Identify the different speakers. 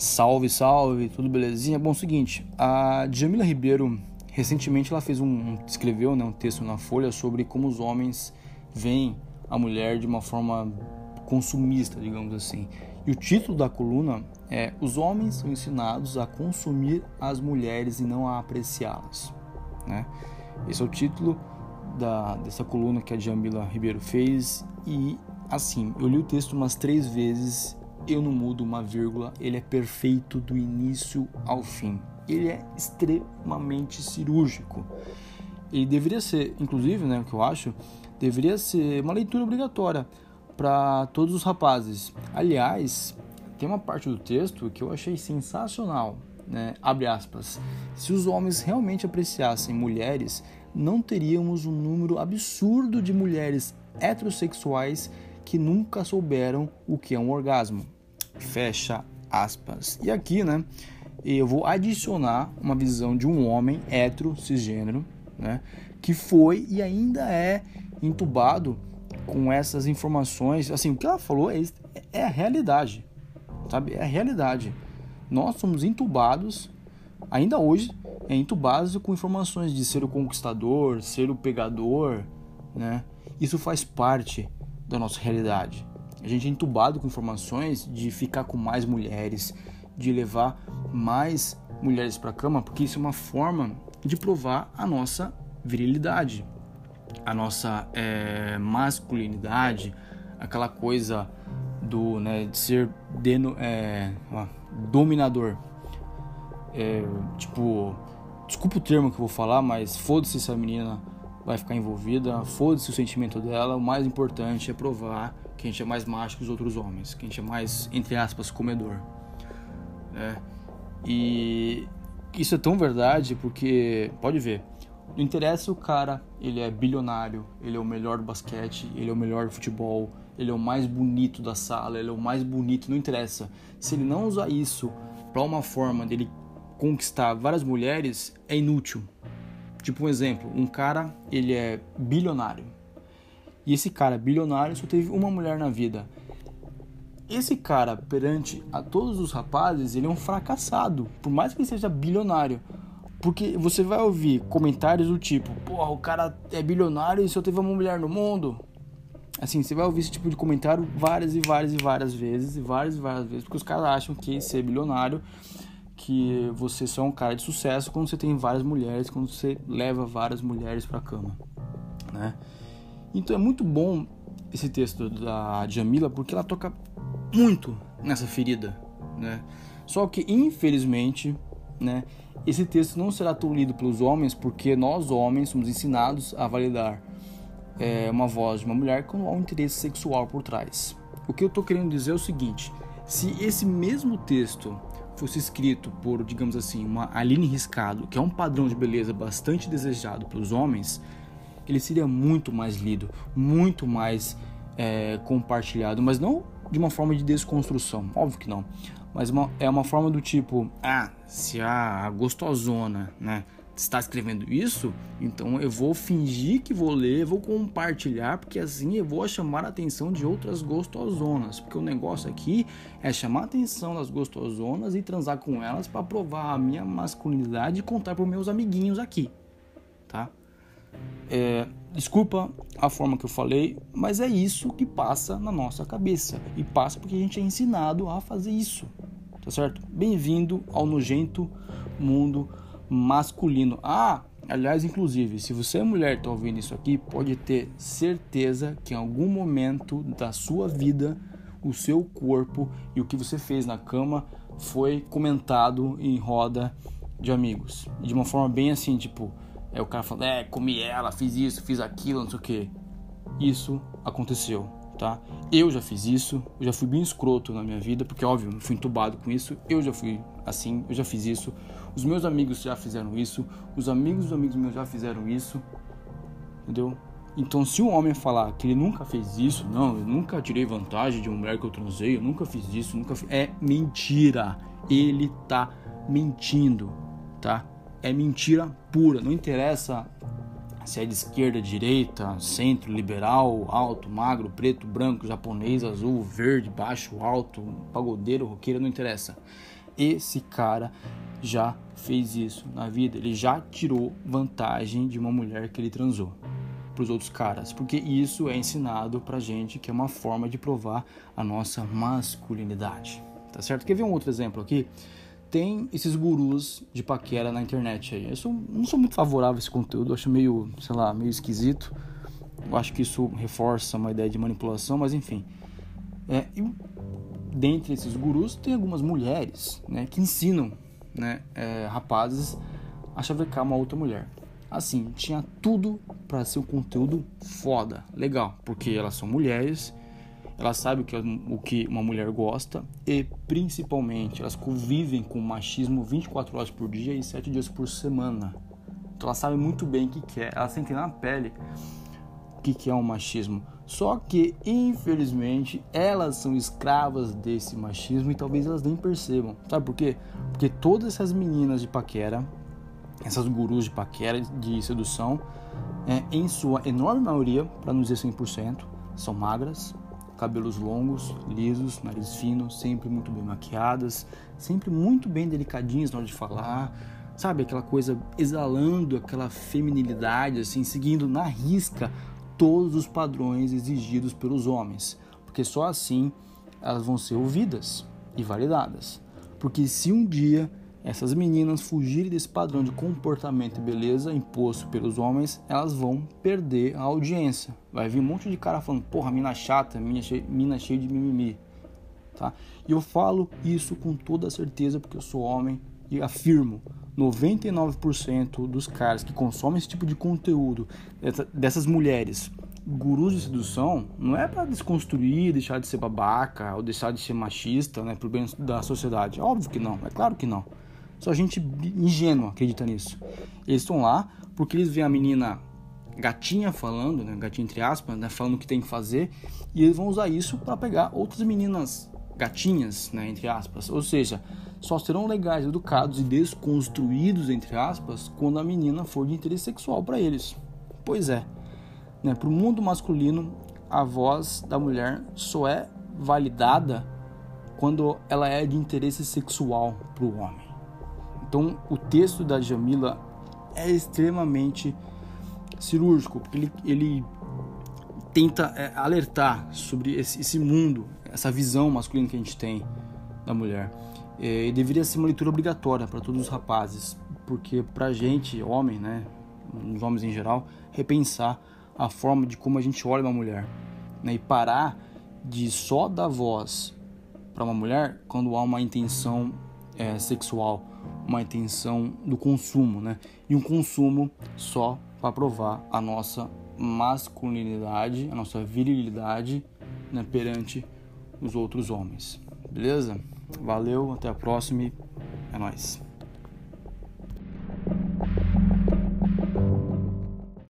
Speaker 1: Salve, salve, tudo belezinha? Bom, seguinte, a Jamila Ribeiro recentemente ela fez um, escreveu né, um texto na Folha sobre como os homens veem a mulher de uma forma consumista, digamos assim. E o título da coluna é Os homens são ensinados a consumir as mulheres e não a apreciá-las. Né? Esse é o título da, dessa coluna que a Jamila Ribeiro fez e assim, eu li o texto umas três vezes eu não mudo uma vírgula, ele é perfeito do início ao fim. Ele é extremamente cirúrgico. Ele deveria ser, inclusive, né, o que eu acho, deveria ser uma leitura obrigatória para todos os rapazes. Aliás, tem uma parte do texto que eu achei sensacional, né? Abre aspas. Se os homens realmente apreciassem mulheres, não teríamos um número absurdo de mulheres heterossexuais que nunca souberam o que é um orgasmo. Fecha aspas. E aqui, né, eu vou adicionar uma visão de um homem hétero, cisgênero, né, que foi e ainda é entubado com essas informações. Assim, o que ela falou é, é a realidade, sabe? É a realidade. Nós somos entubados, ainda hoje, é entubados com informações de ser o conquistador, ser o pegador, né? Isso faz parte da nossa realidade. A gente é entubado com informações de ficar com mais mulheres, de levar mais mulheres para a cama, porque isso é uma forma de provar a nossa virilidade, a nossa é, masculinidade, aquela coisa do né, de ser deno, é, dominador. É, tipo, desculpa o termo que eu vou falar, mas foda-se se a menina vai ficar envolvida, foda-se o sentimento dela, o mais importante é provar que a gente é mais macho que os outros homens, que a gente é mais, entre aspas, comedor. É. E isso é tão verdade porque, pode ver, não interessa o cara, ele é bilionário, ele é o melhor do basquete, ele é o melhor do futebol, ele é o mais bonito da sala, ele é o mais bonito, não interessa. Se ele não usar isso para uma forma dele conquistar várias mulheres, é inútil. Tipo um exemplo, um cara, ele é bilionário. E esse cara bilionário só teve uma mulher na vida. Esse cara, perante a todos os rapazes, ele é um fracassado, por mais que ele seja bilionário. Porque você vai ouvir comentários do tipo, porra, o cara é bilionário e só teve uma mulher no mundo. Assim, você vai ouvir esse tipo de comentário várias e várias e várias vezes, e várias e várias vezes, porque os caras acham que ser bilionário que você só é um cara de sucesso quando você tem várias mulheres, quando você leva várias mulheres para a cama, né? Então é muito bom esse texto da Jamila porque ela toca muito nessa ferida, né? Só que infelizmente, né, esse texto não será tão lido pelos homens porque nós homens somos ensinados a validar é, uma voz de uma mulher quando há um interesse sexual por trás. O que eu estou querendo dizer é o seguinte: se esse mesmo texto fosse escrito por, digamos assim, uma Aline Riscado, que é um padrão de beleza bastante desejado pelos homens, ele seria muito mais lido, muito mais é, compartilhado, mas não de uma forma de desconstrução, óbvio que não, mas uma, é uma forma do tipo, ah, se a gostosona, né, está escrevendo isso, então eu vou fingir que vou ler, vou compartilhar, porque assim eu vou chamar a atenção de outras gostosonas, porque o negócio aqui é chamar a atenção das gostosonas e transar com elas para provar a minha masculinidade e contar para meus amiguinhos aqui, tá? É, desculpa a forma que eu falei, mas é isso que passa na nossa cabeça e passa porque a gente é ensinado a fazer isso, tá certo? Bem-vindo ao nojento mundo masculino. Ah, aliás, inclusive, se você é mulher e está ouvindo isso aqui, pode ter certeza que em algum momento da sua vida o seu corpo e o que você fez na cama foi comentado em roda de amigos. De uma forma bem assim, tipo, é o cara falando, é, comi ela, fiz isso, fiz aquilo, não sei o que. Isso aconteceu, tá? Eu já fiz isso, eu já fui bem escroto na minha vida, porque óbvio, fui entubado com isso, eu já fui assim, eu já fiz isso. Os meus amigos já fizeram isso, os amigos dos amigos meus já fizeram isso, entendeu? Então, se um homem falar que ele nunca fez isso, não, eu nunca tirei vantagem de uma mulher que eu transei, eu nunca fiz isso, nunca fiz... é mentira. Ele tá mentindo, tá? É mentira pura. Não interessa se é de esquerda, direita, centro, liberal, alto, magro, preto, branco, japonês, azul, verde, baixo, alto, pagodeiro, roqueiro, não interessa esse cara já fez isso na vida, ele já tirou vantagem de uma mulher que ele transou para os outros caras, porque isso é ensinado pra gente que é uma forma de provar a nossa masculinidade, tá certo? Quer ver um outro exemplo aqui? Tem esses gurus de paquera na internet aí. Eu sou, não sou muito favorável a esse conteúdo, acho meio, sei lá, meio esquisito. Eu acho que isso reforça uma ideia de manipulação, mas enfim. É, e dentre esses gurus tem algumas mulheres né, que ensinam né, é, rapazes a chavecar uma outra mulher. Assim, tinha tudo para ser um conteúdo foda, legal, porque elas são mulheres, elas sabem o que, o que uma mulher gosta e principalmente elas convivem com machismo 24 horas por dia e 7 dias por semana. Então elas sabem muito bem o que, que é, elas sentem na pele o que, que é um machismo. Só que, infelizmente, elas são escravas desse machismo e talvez elas nem percebam. Sabe por quê? Porque todas essas meninas de paquera, essas gurus de paquera, de sedução, é, em sua enorme maioria, para não dizer 100%, são magras, cabelos longos, lisos, nariz fino, sempre muito bem maquiadas, sempre muito bem delicadinhas na hora de falar, sabe? Aquela coisa exalando aquela feminilidade, assim, seguindo na risca todos os padrões exigidos pelos homens, porque só assim elas vão ser ouvidas e validadas. Porque se um dia essas meninas fugirem desse padrão de comportamento e beleza imposto pelos homens, elas vão perder a audiência. Vai vir um monte de cara falando, porra, mina chata, mina cheia, mina cheia de mimimi. Tá? E eu falo isso com toda certeza porque eu sou homem e afirmo, 99% dos caras que consomem esse tipo de conteúdo, dessas mulheres, gurus de sedução, não é para desconstruir, deixar de ser babaca ou deixar de ser machista, né, pro bem da sociedade. Óbvio que não, é claro que não. Só gente ingênua acredita nisso. Eles estão lá porque eles veem a menina gatinha falando, né, gatinha entre aspas, né, falando o que tem que fazer, e eles vão usar isso para pegar outras meninas gatinhas, né, entre aspas. Ou seja, só serão legais, educados e desconstruídos, entre aspas, quando a menina for de interesse sexual para eles. Pois é, né, para o mundo masculino, a voz da mulher só é validada quando ela é de interesse sexual para o homem. Então, o texto da Jamila é extremamente cirúrgico, porque ele, ele tenta é, alertar sobre esse, esse mundo, essa visão masculina que a gente tem da mulher. É, deveria ser uma leitura obrigatória para todos os rapazes, porque para a gente, homem, né, os homens em geral, repensar a forma de como a gente olha uma mulher né, e parar de só dar voz para uma mulher quando há uma intenção é, sexual, uma intenção do consumo, né, e um consumo só para provar a nossa masculinidade, a nossa virilidade né, perante os outros homens. Beleza? Valeu, até a próxima. É nóis.